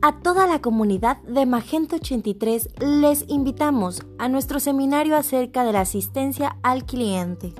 A toda la comunidad de Magento83 les invitamos a nuestro seminario acerca de la asistencia al cliente.